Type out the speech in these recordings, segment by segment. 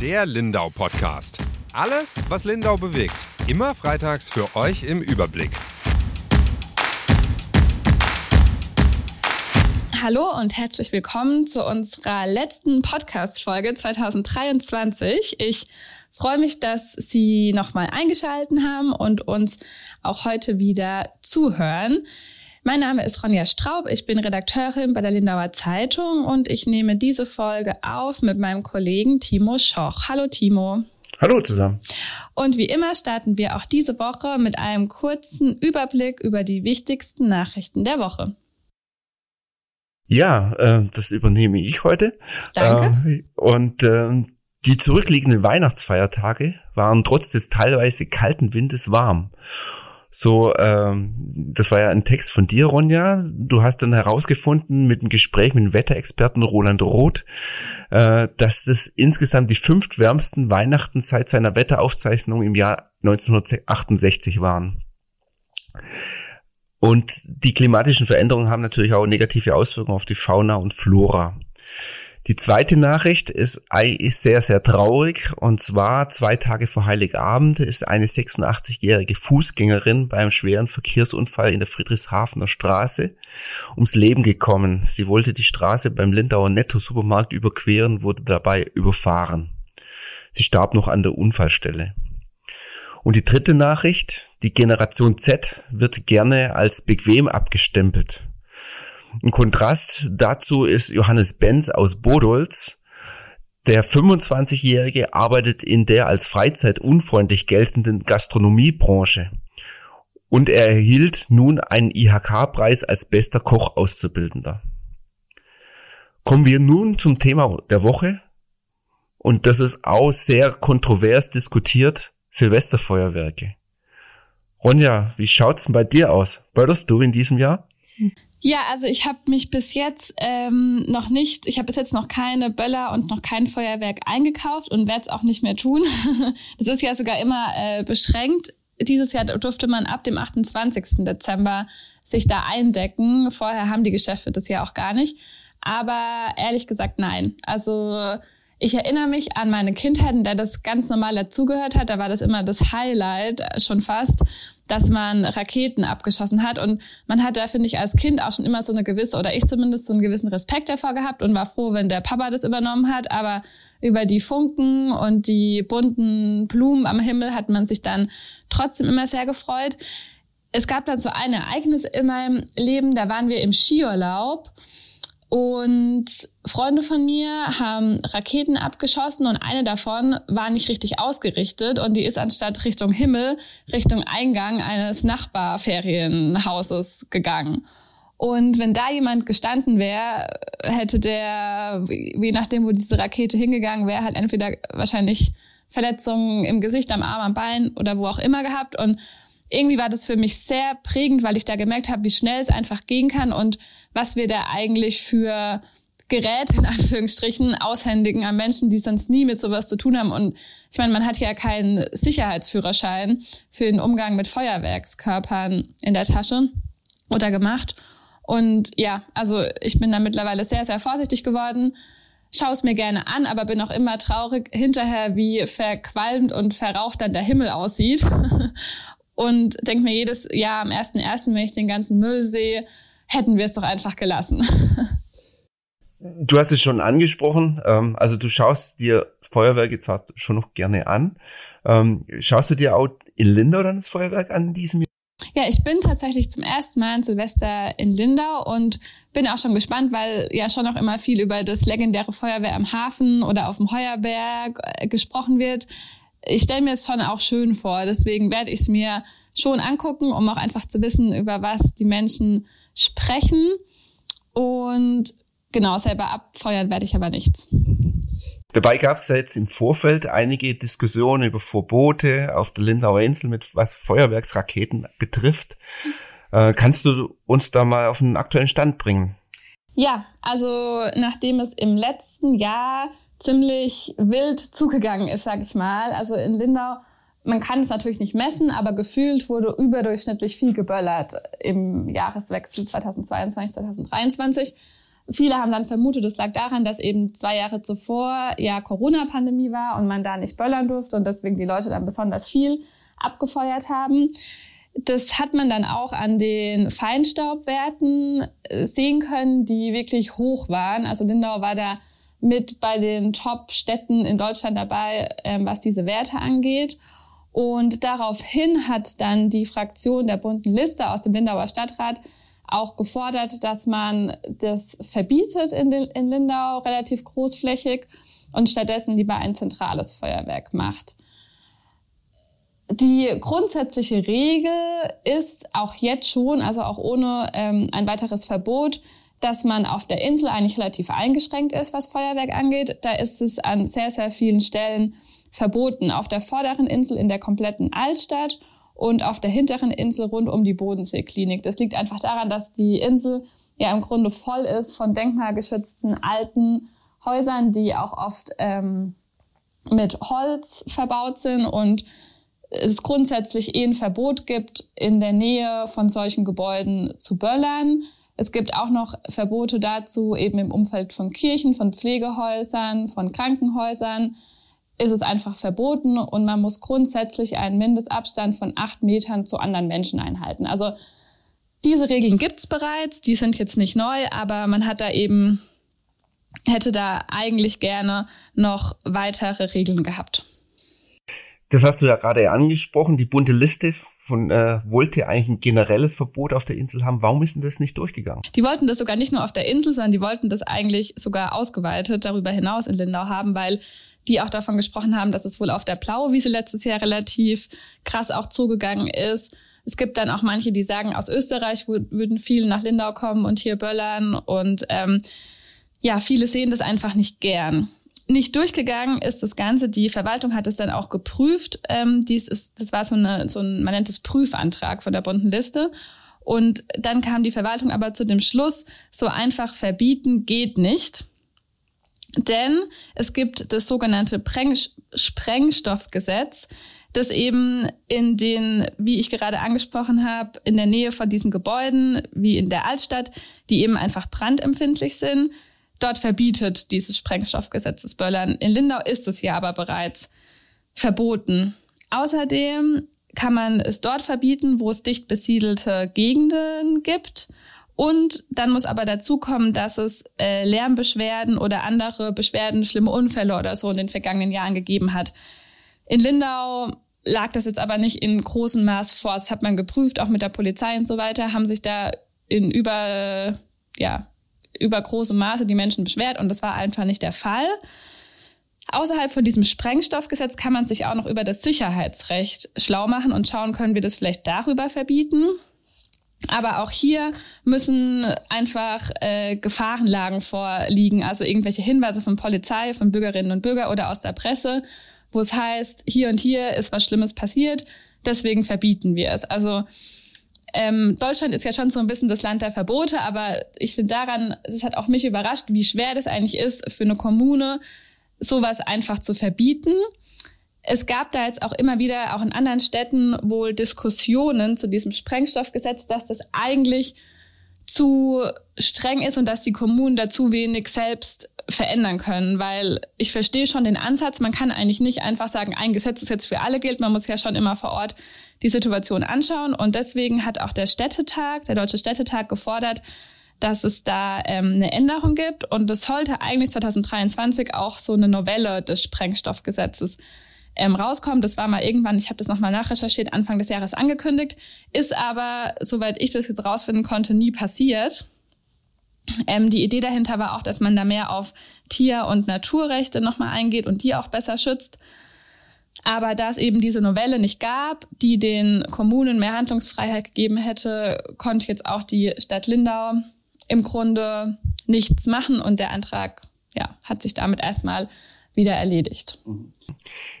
Der Lindau Podcast. Alles, was Lindau bewegt. Immer freitags für euch im Überblick. Hallo und herzlich willkommen zu unserer letzten Podcast-Folge 2023. Ich freue mich, dass Sie nochmal eingeschalten haben und uns auch heute wieder zuhören. Mein Name ist Ronja Straub, ich bin Redakteurin bei der Lindauer Zeitung und ich nehme diese Folge auf mit meinem Kollegen Timo Schoch. Hallo Timo. Hallo zusammen. Und wie immer starten wir auch diese Woche mit einem kurzen Überblick über die wichtigsten Nachrichten der Woche. Ja, äh, das übernehme ich heute. Danke. Äh, und äh, die zurückliegenden Weihnachtsfeiertage waren trotz des teilweise kalten Windes warm. So, ähm, das war ja ein Text von dir, Ronja. Du hast dann herausgefunden mit einem Gespräch mit dem Wetterexperten Roland Roth, äh, dass das insgesamt die fünf wärmsten Weihnachten seit seiner Wetteraufzeichnung im Jahr 1968 waren. Und die klimatischen Veränderungen haben natürlich auch negative Auswirkungen auf die Fauna und Flora. Die zweite Nachricht ist, ist sehr, sehr traurig. Und zwar zwei Tage vor Heiligabend ist eine 86-jährige Fußgängerin beim schweren Verkehrsunfall in der Friedrichshafener Straße ums Leben gekommen. Sie wollte die Straße beim Lindauer Netto-Supermarkt überqueren, wurde dabei überfahren. Sie starb noch an der Unfallstelle. Und die dritte Nachricht, die Generation Z wird gerne als bequem abgestempelt. Ein Kontrast dazu ist Johannes Benz aus Bodolz. Der 25-Jährige arbeitet in der als Freizeit unfreundlich geltenden Gastronomiebranche. Und er erhielt nun einen IHK-Preis als bester Koch Auszubildender. Kommen wir nun zum Thema der Woche. Und das ist auch sehr kontrovers diskutiert. Silvesterfeuerwerke. Ronja, wie schaut's denn bei dir aus? Böllerst du in diesem Jahr? Ja, also ich habe mich bis jetzt ähm, noch nicht, ich habe bis jetzt noch keine Böller und noch kein Feuerwerk eingekauft und werde es auch nicht mehr tun. das ist ja sogar immer äh, beschränkt. Dieses Jahr durfte man ab dem 28. Dezember sich da eindecken. Vorher haben die Geschäfte das ja auch gar nicht. Aber ehrlich gesagt, nein. Also ich erinnere mich an meine Kindheit, in der das ganz normal dazugehört hat. Da war das immer das Highlight äh, schon fast, dass man Raketen abgeschossen hat. Und man hat da, finde ich, als Kind auch schon immer so eine gewisse, oder ich zumindest, so einen gewissen Respekt davor gehabt und war froh, wenn der Papa das übernommen hat. Aber über die Funken und die bunten Blumen am Himmel hat man sich dann trotzdem immer sehr gefreut. Es gab dann so ein Ereignis in meinem Leben, da waren wir im Skiurlaub und Freunde von mir haben Raketen abgeschossen und eine davon war nicht richtig ausgerichtet und die ist anstatt Richtung Himmel Richtung Eingang eines Nachbarferienhauses gegangen. Und wenn da jemand gestanden wäre, hätte der, je nachdem, wo diese Rakete hingegangen wäre, halt entweder wahrscheinlich Verletzungen im Gesicht, am Arm, am Bein oder wo auch immer gehabt. Und irgendwie war das für mich sehr prägend, weil ich da gemerkt habe, wie schnell es einfach gehen kann und was wir da eigentlich für Gerät in Anführungsstrichen aushändigen an Menschen, die sonst nie mit sowas zu tun haben. Und ich meine, man hat ja keinen Sicherheitsführerschein für den Umgang mit Feuerwerkskörpern in der Tasche oder gemacht. Und ja, also ich bin da mittlerweile sehr, sehr vorsichtig geworden. Schau es mir gerne an, aber bin auch immer traurig hinterher, wie verqualmt und verraucht dann der Himmel aussieht. und denke mir jedes Jahr am 1.1., wenn ich den ganzen Müll sehe, hätten wir es doch einfach gelassen. Du hast es schon angesprochen, ähm, also du schaust dir Feuerwerke zwar schon noch gerne an. Ähm, schaust du dir auch in Lindau dann das Feuerwerk an in diesem Jahr? Ja, ich bin tatsächlich zum ersten Mal in Silvester in Lindau und bin auch schon gespannt, weil ja schon noch immer viel über das legendäre Feuerwehr am Hafen oder auf dem Heuerberg äh, gesprochen wird. Ich stelle mir es schon auch schön vor, deswegen werde ich es mir schon angucken, um auch einfach zu wissen, über was die Menschen sprechen. Und genau, selber abfeuern werde ich aber nichts. Dabei gab es ja jetzt im Vorfeld einige Diskussionen über Verbote auf der Lindauer Insel, mit was Feuerwerksraketen betrifft. Äh, kannst du uns da mal auf einen aktuellen Stand bringen? Ja, also nachdem es im letzten Jahr ziemlich wild zugegangen ist, sag ich mal, also in Lindau man kann es natürlich nicht messen, aber gefühlt wurde überdurchschnittlich viel geböllert im Jahreswechsel 2022, 2023. Viele haben dann vermutet, es lag daran, dass eben zwei Jahre zuvor ja Corona-Pandemie war und man da nicht böllern durfte und deswegen die Leute dann besonders viel abgefeuert haben. Das hat man dann auch an den Feinstaubwerten äh, sehen können, die wirklich hoch waren. Also Lindau war da mit bei den Top-Städten in Deutschland dabei, ähm, was diese Werte angeht. Und daraufhin hat dann die Fraktion der bunten Liste aus dem Lindauer Stadtrat auch gefordert, dass man das verbietet in, in Lindau relativ großflächig und stattdessen lieber ein zentrales Feuerwerk macht. Die grundsätzliche Regel ist auch jetzt schon, also auch ohne ähm, ein weiteres Verbot, dass man auf der Insel eigentlich relativ eingeschränkt ist, was Feuerwerk angeht. Da ist es an sehr, sehr vielen Stellen verboten. Auf der vorderen Insel in der kompletten Altstadt und auf der hinteren Insel rund um die Bodenseeklinik. Das liegt einfach daran, dass die Insel ja im Grunde voll ist von denkmalgeschützten alten Häusern, die auch oft ähm, mit Holz verbaut sind und es grundsätzlich eh ein Verbot gibt, in der Nähe von solchen Gebäuden zu böllern. Es gibt auch noch Verbote dazu, eben im Umfeld von Kirchen, von Pflegehäusern, von Krankenhäusern ist es einfach verboten und man muss grundsätzlich einen Mindestabstand von acht Metern zu anderen Menschen einhalten. Also diese Regeln gibt's bereits, die sind jetzt nicht neu, aber man hat da eben, hätte da eigentlich gerne noch weitere Regeln gehabt. Das hast du ja gerade angesprochen, die bunte Liste von äh, wollte eigentlich ein generelles Verbot auf der Insel haben. Warum ist denn das nicht durchgegangen? Die wollten das sogar nicht nur auf der Insel, sondern die wollten das eigentlich sogar ausgeweitet darüber hinaus in Lindau haben, weil die auch davon gesprochen haben, dass es wohl auf der Plauwiese letztes Jahr relativ krass auch zugegangen ist. Es gibt dann auch manche, die sagen, aus Österreich würden viele nach Lindau kommen und hier böllern und ähm, ja, viele sehen das einfach nicht gern nicht durchgegangen ist das Ganze. Die Verwaltung hat es dann auch geprüft. Ähm, dies ist, das war so, eine, so ein, man nennt es Prüfantrag von der bunten Liste. Und dann kam die Verwaltung aber zu dem Schluss, so einfach verbieten geht nicht. Denn es gibt das sogenannte Sprengstoffgesetz, das eben in den, wie ich gerade angesprochen habe, in der Nähe von diesen Gebäuden, wie in der Altstadt, die eben einfach brandempfindlich sind, dort verbietet dieses Sprengstoffgesetz Böllern. In Lindau ist es ja aber bereits verboten. Außerdem kann man es dort verbieten, wo es dicht besiedelte Gegenden gibt. Und dann muss aber dazu kommen, dass es äh, Lärmbeschwerden oder andere Beschwerden, schlimme Unfälle oder so in den vergangenen Jahren gegeben hat. In Lindau lag das jetzt aber nicht in großem Maß vor. Das hat man geprüft, auch mit der Polizei und so weiter, haben sich da in über, ja, über große Maße die Menschen beschwert und das war einfach nicht der Fall. Außerhalb von diesem Sprengstoffgesetz kann man sich auch noch über das Sicherheitsrecht schlau machen und schauen, können wir das vielleicht darüber verbieten. Aber auch hier müssen einfach äh, Gefahrenlagen vorliegen, also irgendwelche Hinweise von Polizei, von Bürgerinnen und Bürgern oder aus der Presse, wo es heißt, hier und hier ist was Schlimmes passiert, deswegen verbieten wir es. Also ähm, Deutschland ist ja schon so ein bisschen das Land der Verbote, aber ich finde daran, das hat auch mich überrascht, wie schwer das eigentlich ist für eine Kommune, sowas einfach zu verbieten. Es gab da jetzt auch immer wieder, auch in anderen Städten, wohl Diskussionen zu diesem Sprengstoffgesetz, dass das eigentlich zu streng ist und dass die Kommunen da zu wenig selbst verändern können, weil ich verstehe schon den Ansatz, man kann eigentlich nicht einfach sagen, ein Gesetz ist jetzt für alle gilt, man muss ja schon immer vor Ort die Situation anschauen. Und deswegen hat auch der Städtetag, der Deutsche Städtetag gefordert, dass es da ähm, eine Änderung gibt. Und es sollte eigentlich 2023 auch so eine Novelle des Sprengstoffgesetzes ähm, rauskommen. Das war mal irgendwann, ich habe das nochmal nachrecherchiert, Anfang des Jahres angekündigt, ist aber, soweit ich das jetzt rausfinden konnte, nie passiert. Ähm, die Idee dahinter war auch, dass man da mehr auf Tier- und Naturrechte nochmal eingeht und die auch besser schützt. Aber da es eben diese Novelle nicht gab, die den Kommunen mehr Handlungsfreiheit gegeben hätte, konnte jetzt auch die Stadt Lindau im Grunde nichts machen und der Antrag ja, hat sich damit erstmal wieder erledigt.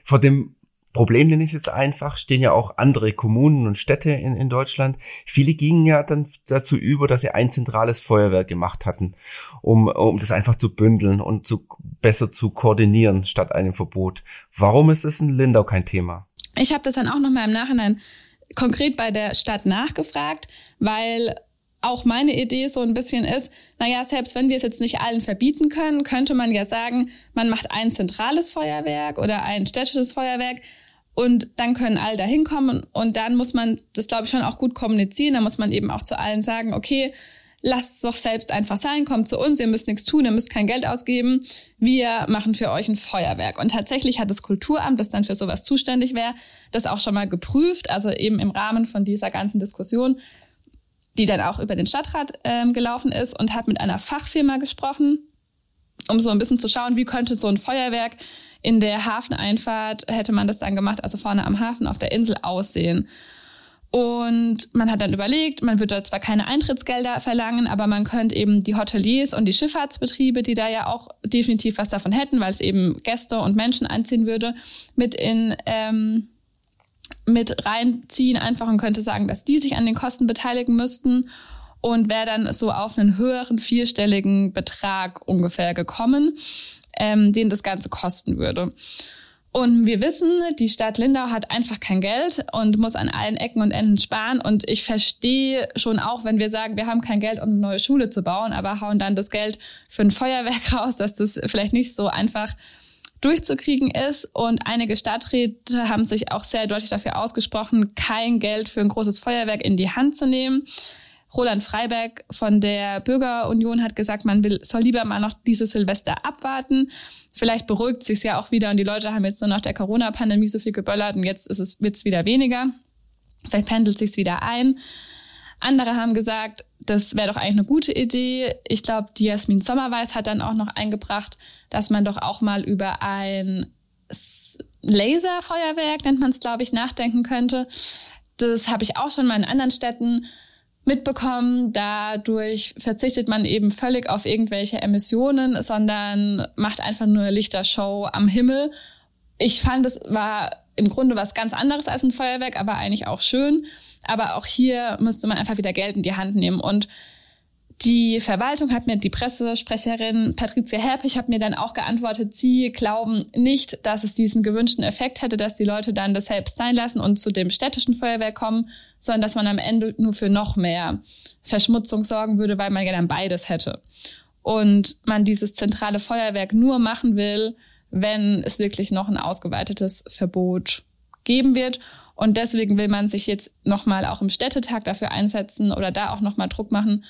Vor dem Problem ich es jetzt einfach, stehen ja auch andere Kommunen und Städte in, in Deutschland. Viele gingen ja dann dazu über, dass sie ein zentrales Feuerwerk gemacht hatten, um, um das einfach zu bündeln und zu, besser zu koordinieren statt einem Verbot. Warum ist es in Lindau kein Thema? Ich habe das dann auch nochmal im Nachhinein konkret bei der Stadt nachgefragt, weil auch meine Idee so ein bisschen ist, naja, selbst wenn wir es jetzt nicht allen verbieten können, könnte man ja sagen, man macht ein zentrales Feuerwerk oder ein städtisches Feuerwerk und dann können alle da hinkommen und dann muss man das, glaube ich, schon auch gut kommunizieren. Da muss man eben auch zu allen sagen, okay, lasst es doch selbst einfach sein, kommt zu uns, ihr müsst nichts tun, ihr müsst kein Geld ausgeben, wir machen für euch ein Feuerwerk. Und tatsächlich hat das Kulturamt, das dann für sowas zuständig wäre, das auch schon mal geprüft, also eben im Rahmen von dieser ganzen Diskussion, die dann auch über den Stadtrat ähm, gelaufen ist und hat mit einer Fachfirma gesprochen, um so ein bisschen zu schauen, wie könnte so ein Feuerwerk in der Hafeneinfahrt, hätte man das dann gemacht, also vorne am Hafen auf der Insel aussehen. Und man hat dann überlegt, man würde zwar keine Eintrittsgelder verlangen, aber man könnte eben die Hoteliers und die Schifffahrtsbetriebe, die da ja auch definitiv was davon hätten, weil es eben Gäste und Menschen einziehen würde, mit in ähm, mit reinziehen einfach und könnte sagen, dass die sich an den Kosten beteiligen müssten und wäre dann so auf einen höheren vierstelligen Betrag ungefähr gekommen, ähm, den das Ganze kosten würde. Und wir wissen, die Stadt Lindau hat einfach kein Geld und muss an allen Ecken und Enden sparen. Und ich verstehe schon auch, wenn wir sagen, wir haben kein Geld, um eine neue Schule zu bauen, aber hauen dann das Geld für ein Feuerwerk raus, dass das vielleicht nicht so einfach durchzukriegen ist. Und einige Stadträte haben sich auch sehr deutlich dafür ausgesprochen, kein Geld für ein großes Feuerwerk in die Hand zu nehmen. Roland Freiberg von der Bürgerunion hat gesagt, man will, soll lieber mal noch dieses Silvester abwarten. Vielleicht beruhigt sich ja auch wieder und die Leute haben jetzt nur nach der Corona-Pandemie so viel geböllert und jetzt ist es, wird's wieder weniger. Vielleicht pendelt sich's wieder ein. Andere haben gesagt, das wäre doch eigentlich eine gute Idee. Ich glaube, die Jasmin Sommerweiß hat dann auch noch eingebracht, dass man doch auch mal über ein Laserfeuerwerk, nennt man es, glaube ich, nachdenken könnte. Das habe ich auch schon mal in anderen Städten mitbekommen. Dadurch verzichtet man eben völlig auf irgendwelche Emissionen, sondern macht einfach nur Lichtershow am Himmel. Ich fand, es war im Grunde was ganz anderes als ein Feuerwerk, aber eigentlich auch schön. Aber auch hier müsste man einfach wieder Geld in die Hand nehmen. Und die Verwaltung hat mir, die Pressesprecherin Patricia Herpich hat mir dann auch geantwortet, sie glauben nicht, dass es diesen gewünschten Effekt hätte, dass die Leute dann das selbst sein lassen und zu dem städtischen Feuerwehr kommen, sondern dass man am Ende nur für noch mehr Verschmutzung sorgen würde, weil man ja dann beides hätte. Und man dieses zentrale Feuerwerk nur machen will, wenn es wirklich noch ein ausgeweitetes Verbot geben wird. Und deswegen will man sich jetzt nochmal auch im Städtetag dafür einsetzen oder da auch nochmal Druck machen,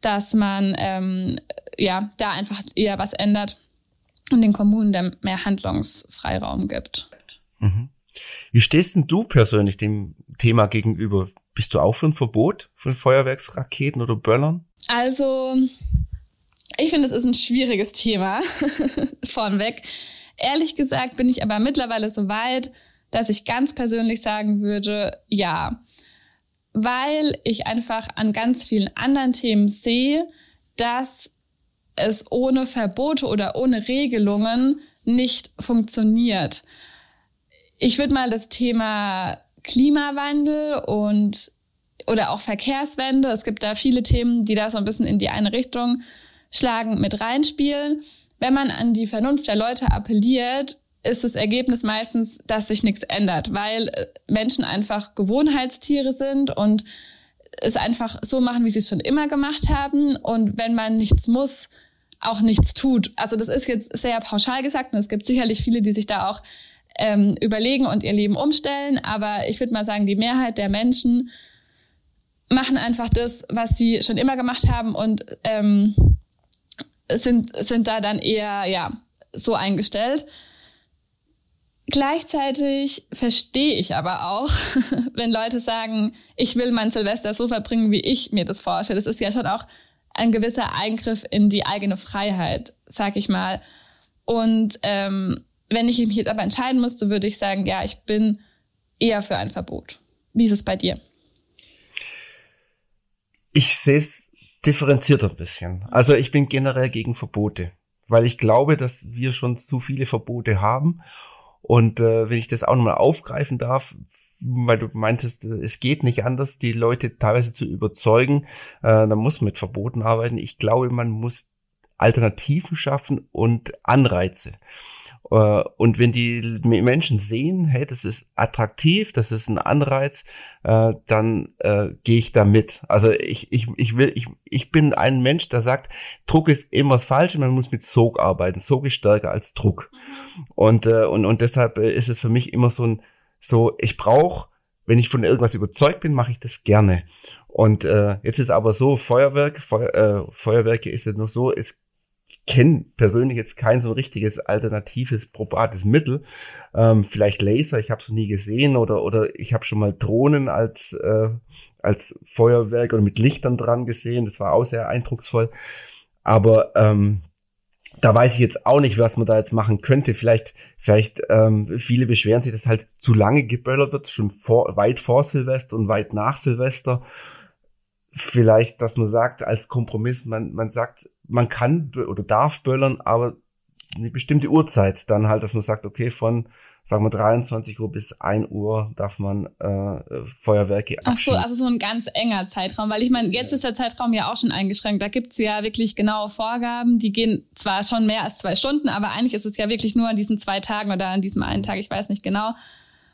dass man ähm, ja da einfach eher was ändert und den Kommunen mehr Handlungsfreiraum gibt. Mhm. Wie stehst denn du persönlich dem Thema gegenüber? Bist du auch für ein Verbot von Feuerwerksraketen oder Böllern? Also, ich finde, es ist ein schwieriges Thema vornweg. Ehrlich gesagt bin ich aber mittlerweile so weit, dass ich ganz persönlich sagen würde, ja weil ich einfach an ganz vielen anderen Themen sehe, dass es ohne Verbote oder ohne Regelungen nicht funktioniert. Ich würde mal das Thema Klimawandel und oder auch Verkehrswende, es gibt da viele Themen, die da so ein bisschen in die eine Richtung schlagen, mit reinspielen. Wenn man an die Vernunft der Leute appelliert, ist das Ergebnis meistens, dass sich nichts ändert, weil äh, Menschen einfach Gewohnheitstiere sind und es einfach so machen, wie sie es schon immer gemacht haben. Und wenn man nichts muss, auch nichts tut. Also das ist jetzt sehr pauschal gesagt und es gibt sicherlich viele, die sich da auch ähm, überlegen und ihr Leben umstellen. Aber ich würde mal sagen, die Mehrheit der Menschen machen einfach das, was sie schon immer gemacht haben und ähm, sind, sind da dann eher ja so eingestellt. Gleichzeitig verstehe ich aber auch, wenn Leute sagen, ich will mein Silvester so verbringen, wie ich mir das vorstelle. Das ist ja schon auch ein gewisser Eingriff in die eigene Freiheit, sag ich mal. Und ähm, wenn ich mich jetzt aber entscheiden müsste, würde ich sagen, ja, ich bin eher für ein Verbot. Wie ist es bei dir? Ich sehe es differenzierter ein bisschen. Also ich bin generell gegen Verbote, weil ich glaube, dass wir schon zu viele Verbote haben und äh, wenn ich das auch nochmal aufgreifen darf, weil du meintest, äh, es geht nicht anders, die Leute teilweise zu überzeugen, äh, dann muss man mit Verboten arbeiten. Ich glaube, man muss Alternativen schaffen und Anreize. Äh, und wenn die Menschen sehen, hey, das ist attraktiv, das ist ein Anreiz, äh, dann äh, gehe ich da mit. Also ich, ich, ich will, ich, ich bin ein Mensch, der sagt, Druck ist immer das Falsche, man muss mit Sog arbeiten. Sog ist stärker als Druck. Und, äh, und, und deshalb ist es für mich immer so ein, so, ich brauche, wenn ich von irgendwas überzeugt bin, mache ich das gerne. Und äh, jetzt ist aber so, Feuerwerk, Feuer, äh, Feuerwerke ist ja nur so, es kenne persönlich jetzt kein so richtiges alternatives probates Mittel. Ähm, vielleicht Laser, ich habe es nie gesehen oder oder ich habe schon mal Drohnen als äh, als Feuerwerk oder mit Lichtern dran gesehen. Das war auch sehr eindrucksvoll. Aber ähm, da weiß ich jetzt auch nicht, was man da jetzt machen könnte. Vielleicht, vielleicht ähm, viele beschweren sich, dass halt zu lange geböllert wird, schon vor, weit vor Silvester und weit nach Silvester. Vielleicht, dass man sagt, als Kompromiss, man, man sagt, man kann oder darf böllern, aber eine bestimmte Uhrzeit dann halt, dass man sagt, okay, von sagen wir 23 Uhr bis 1 Uhr darf man äh, Feuerwerke abschießen. Ach so, also so ein ganz enger Zeitraum, weil ich meine, jetzt ist der Zeitraum ja auch schon eingeschränkt. Da gibt's ja wirklich genaue Vorgaben, die gehen zwar schon mehr als zwei Stunden, aber eigentlich ist es ja wirklich nur an diesen zwei Tagen oder an diesem einen Tag, ich weiß nicht genau.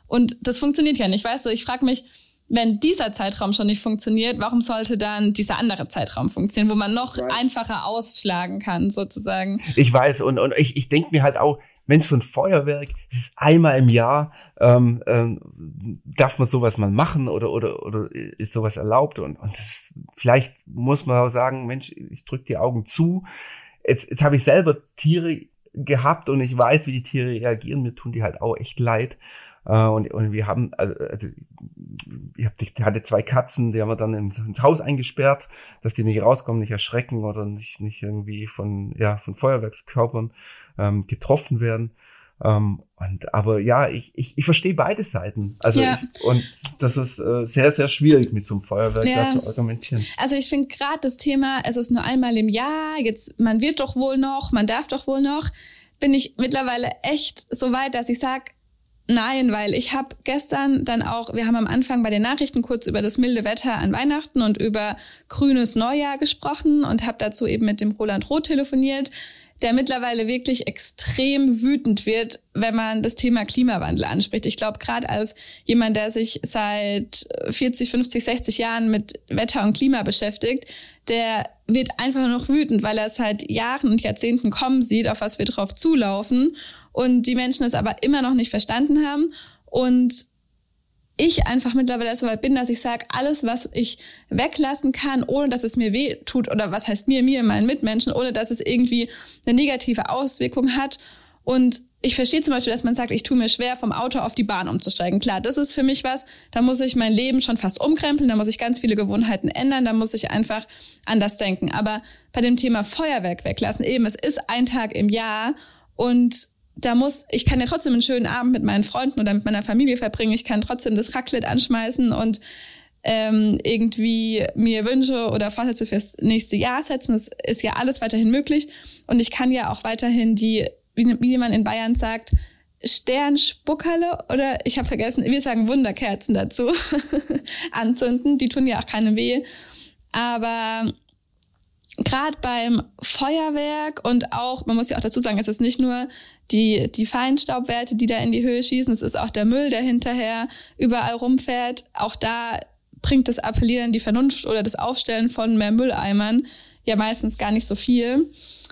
Und das funktioniert ja nicht, weißt du, ich frage mich, wenn dieser Zeitraum schon nicht funktioniert, warum sollte dann dieser andere Zeitraum funktionieren, wo man noch einfacher ausschlagen kann, sozusagen? Ich weiß, und, und ich, ich denke mir halt auch, Mensch, so ein Feuerwerk, das ist einmal im Jahr, ähm, ähm, darf man sowas mal machen oder, oder, oder ist sowas erlaubt? Und, und das, vielleicht muss man auch sagen, Mensch, ich drücke die Augen zu. Jetzt, jetzt habe ich selber Tiere gehabt und ich weiß, wie die Tiere reagieren. Mir tun die halt auch echt leid. Äh, und, und wir haben, also, also ich, hab, ich hatte zwei Katzen, die haben wir dann ins Haus eingesperrt, dass die nicht rauskommen, nicht erschrecken oder nicht, nicht irgendwie von, ja, von Feuerwerkskörpern ähm, getroffen werden. Ähm, und, aber ja, ich, ich, ich verstehe beide Seiten. Also ja. ich, und das ist äh, sehr, sehr schwierig mit so einem Feuerwerk ja. da zu argumentieren. Also ich finde gerade das Thema, es ist nur einmal im Jahr, jetzt man wird doch wohl noch, man darf doch wohl noch, bin ich mittlerweile echt so weit, dass ich sag Nein, weil ich habe gestern dann auch, wir haben am Anfang bei den Nachrichten kurz über das milde Wetter an Weihnachten und über grünes Neujahr gesprochen und habe dazu eben mit dem Roland Roth telefoniert, der mittlerweile wirklich extrem wütend wird, wenn man das Thema Klimawandel anspricht. Ich glaube, gerade als jemand, der sich seit 40, 50, 60 Jahren mit Wetter und Klima beschäftigt, der wird einfach noch wütend, weil er seit Jahren und Jahrzehnten kommen sieht, auf was wir drauf zulaufen und die Menschen es aber immer noch nicht verstanden haben und ich einfach mittlerweile so weit bin, dass ich sage, alles, was ich weglassen kann, ohne dass es mir weh tut, oder was heißt mir, mir, meinen Mitmenschen, ohne dass es irgendwie eine negative Auswirkung hat. Und ich verstehe zum Beispiel, dass man sagt, ich tue mir schwer, vom Auto auf die Bahn umzusteigen. Klar, das ist für mich was, da muss ich mein Leben schon fast umkrempeln, da muss ich ganz viele Gewohnheiten ändern, da muss ich einfach anders denken. Aber bei dem Thema Feuerwerk weglassen, eben, es ist ein Tag im Jahr und da muss, ich kann ja trotzdem einen schönen Abend mit meinen Freunden oder mit meiner Familie verbringen. Ich kann trotzdem das Raclette anschmeißen und ähm, irgendwie mir Wünsche oder Vorsätze fürs nächste Jahr setzen. Das ist ja alles weiterhin möglich. Und ich kann ja auch weiterhin die, wie, wie man in Bayern sagt, Sternspuckerle oder ich habe vergessen, wir sagen Wunderkerzen dazu, anzünden. Die tun ja auch keine weh. Aber gerade beim Feuerwerk und auch, man muss ja auch dazu sagen, es ist nicht nur die, die Feinstaubwerte, die da in die Höhe schießen, es ist auch der Müll, der hinterher überall rumfährt. Auch da bringt das Appellieren die Vernunft oder das Aufstellen von mehr Mülleimern ja meistens gar nicht so viel.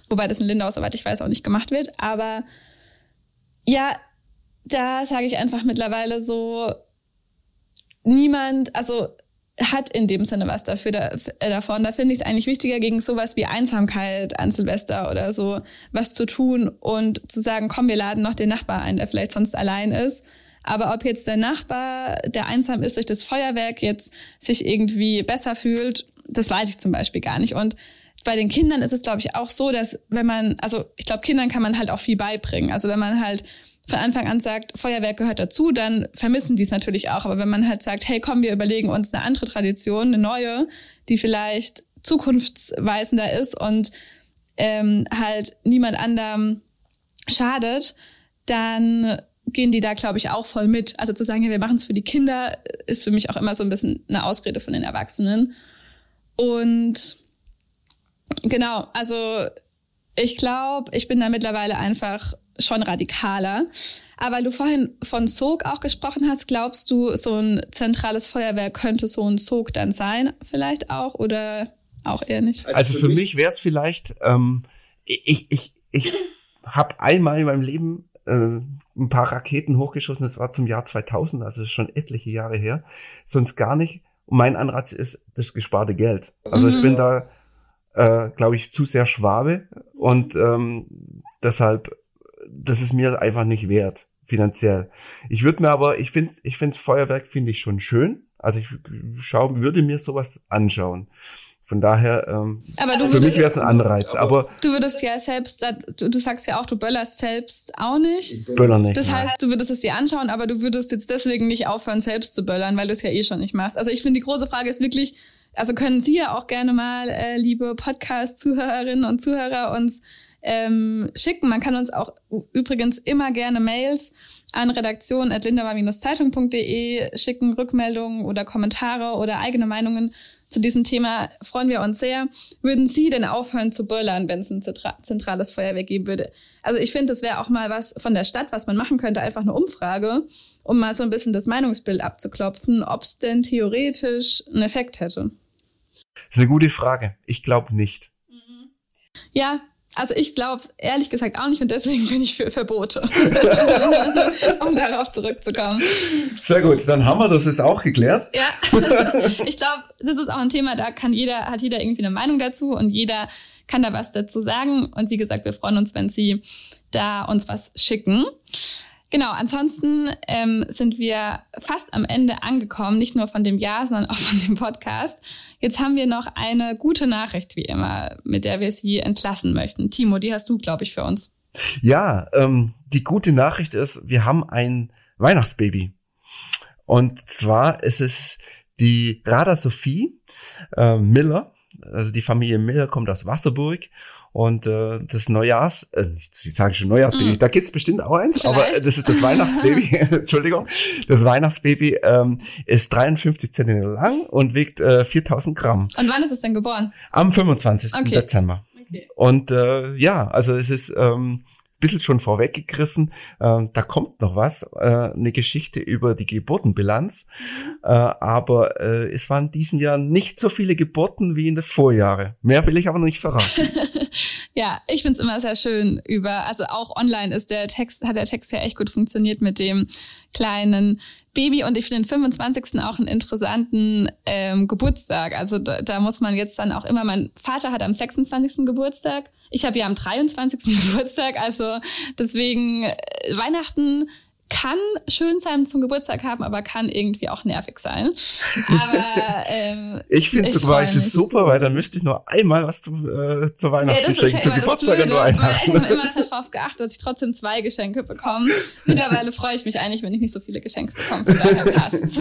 Wobei das in Lindau, soweit ich weiß, auch nicht gemacht wird. Aber ja, da sage ich einfach mittlerweile so, niemand, also hat in dem Sinne was dafür da, äh, davon. Da finde ich es eigentlich wichtiger, gegen sowas wie Einsamkeit an Silvester oder so was zu tun und zu sagen, komm, wir laden noch den Nachbar ein, der vielleicht sonst allein ist. Aber ob jetzt der Nachbar, der einsam ist durch das Feuerwerk, jetzt sich irgendwie besser fühlt, das weiß ich zum Beispiel gar nicht. Und bei den Kindern ist es, glaube ich, auch so, dass wenn man, also ich glaube, Kindern kann man halt auch viel beibringen. Also wenn man halt von Anfang an sagt, Feuerwerk gehört dazu, dann vermissen die es natürlich auch. Aber wenn man halt sagt, hey, komm, wir überlegen uns eine andere Tradition, eine neue, die vielleicht zukunftsweisender ist und ähm, halt niemand anderem schadet, dann gehen die da, glaube ich, auch voll mit. Also zu sagen, ja, wir machen es für die Kinder, ist für mich auch immer so ein bisschen eine Ausrede von den Erwachsenen. Und genau, also ich glaube, ich bin da mittlerweile einfach schon radikaler. Aber du vorhin von Sog auch gesprochen hast, glaubst du, so ein zentrales Feuerwerk könnte so ein Sog dann sein, vielleicht auch, oder auch eher nicht? Also, also für mich wäre es vielleicht, ähm, ich, ich, ich habe einmal in meinem Leben äh, ein paar Raketen hochgeschossen, das war zum Jahr 2000, also schon etliche Jahre her, sonst gar nicht. Und mein Anreiz ist das gesparte Geld. Also mhm. ich bin da, äh, glaube ich, zu sehr Schwabe und ähm, deshalb das ist mir einfach nicht wert, finanziell. Ich würde mir aber, ich finde ich finde Feuerwerk finde ich schon schön. Also ich schau, würde mir sowas anschauen. Von daher, ähm, aber du für würdest, mich wäre es ein Anreiz. Aber du würdest ja selbst, du, du sagst ja auch, du böllerst selbst auch nicht. Böller nicht. Das heißt, du würdest es dir anschauen, aber du würdest jetzt deswegen nicht aufhören, selbst zu böllern, weil du es ja eh schon nicht machst. Also ich finde, die große Frage ist wirklich, also können Sie ja auch gerne mal, äh, liebe Podcast-Zuhörerinnen und Zuhörer, uns ähm, schicken. Man kann uns auch übrigens immer gerne Mails an redaktion.lindawa-zeitung.de schicken, Rückmeldungen oder Kommentare oder eigene Meinungen zu diesem Thema. Freuen wir uns sehr. Würden Sie denn aufhören zu böllern, wenn es ein zentrales Feuerwerk geben würde? Also ich finde, das wäre auch mal was von der Stadt, was man machen könnte, einfach eine Umfrage, um mal so ein bisschen das Meinungsbild abzuklopfen, ob es denn theoretisch einen Effekt hätte. Das ist eine gute Frage. Ich glaube nicht. Ja, also ich glaube ehrlich gesagt auch nicht und deswegen bin ich für Verbote. um darauf zurückzukommen. Sehr gut, dann haben wir das jetzt auch geklärt. Ja. ich glaube, das ist auch ein Thema, da kann jeder, hat jeder irgendwie eine Meinung dazu und jeder kann da was dazu sagen. Und wie gesagt, wir freuen uns, wenn Sie da uns was schicken. Genau, ansonsten ähm, sind wir fast am Ende angekommen, nicht nur von dem Jahr, sondern auch von dem Podcast. Jetzt haben wir noch eine gute Nachricht, wie immer, mit der wir Sie entlassen möchten. Timo, die hast du, glaube ich, für uns. Ja, ähm, die gute Nachricht ist, wir haben ein Weihnachtsbaby. Und zwar ist es die Rada Sophie äh, Miller. Also die Familie Miller kommt aus Wasserburg und äh, das Neujahrs, äh, ich sage schon Neujahrsbaby, mm. da gibt's bestimmt auch eins, Vielleicht. aber das ist das Weihnachtsbaby, Entschuldigung. Das Weihnachtsbaby ähm, ist 53 Zentimeter lang und wiegt äh, 4000 Gramm. Und wann ist es denn geboren? Am 25. Okay. Dezember. Okay. Und äh, ja, also es ist ähm, bisschen schon vorweggegriffen. Äh, da kommt noch was, äh, eine Geschichte über die Geburtenbilanz. Äh, aber äh, es waren in diesem Jahr nicht so viele Geburten wie in den Vorjahre. Mehr will ich aber noch nicht verraten. ja, ich find's immer sehr schön über, also auch online ist der Text, hat der Text ja echt gut funktioniert mit dem kleinen Baby und ich finde den 25. auch einen interessanten ähm, Geburtstag. Also da, da muss man jetzt dann auch immer, mein Vater hat am 26. Geburtstag ich habe ja am 23. Geburtstag, also deswegen äh, Weihnachten kann schön sein zum Geburtstag haben, aber kann irgendwie auch nervig sein. Aber ähm, ich finde es Beispiel super, weil dann müsste ich nur einmal was zu, äh, zur Weihnachten ja, das ist ja immer das Blöde, weil ich habe immer darauf geachtet, dass ich trotzdem zwei Geschenke bekomme. Mittlerweile freue ich mich eigentlich, wenn ich nicht so viele Geschenke bekomme. Von daher passt.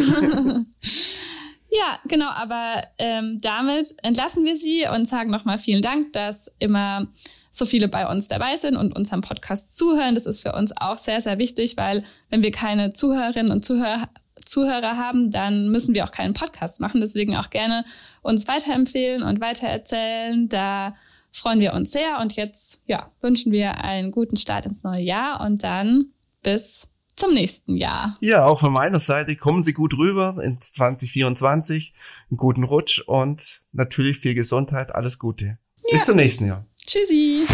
Ja, genau, aber ähm, damit entlassen wir Sie und sagen nochmal vielen Dank, dass immer so viele bei uns dabei sind und unserem Podcast zuhören. Das ist für uns auch sehr, sehr wichtig, weil wenn wir keine Zuhörerinnen und Zuhörer, Zuhörer haben, dann müssen wir auch keinen Podcast machen. Deswegen auch gerne uns weiterempfehlen und weitererzählen. Da freuen wir uns sehr. Und jetzt ja, wünschen wir einen guten Start ins neue Jahr und dann bis zum nächsten Jahr. Ja, auch von meiner Seite kommen Sie gut rüber ins 2024, einen guten Rutsch und natürlich viel Gesundheit, alles Gute. Ja. Bis zum nächsten Jahr. Tschüssi.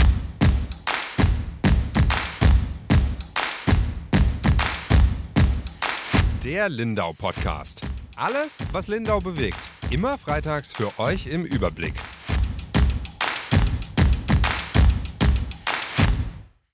Der Lindau Podcast. Alles, was Lindau bewegt. Immer freitags für euch im Überblick.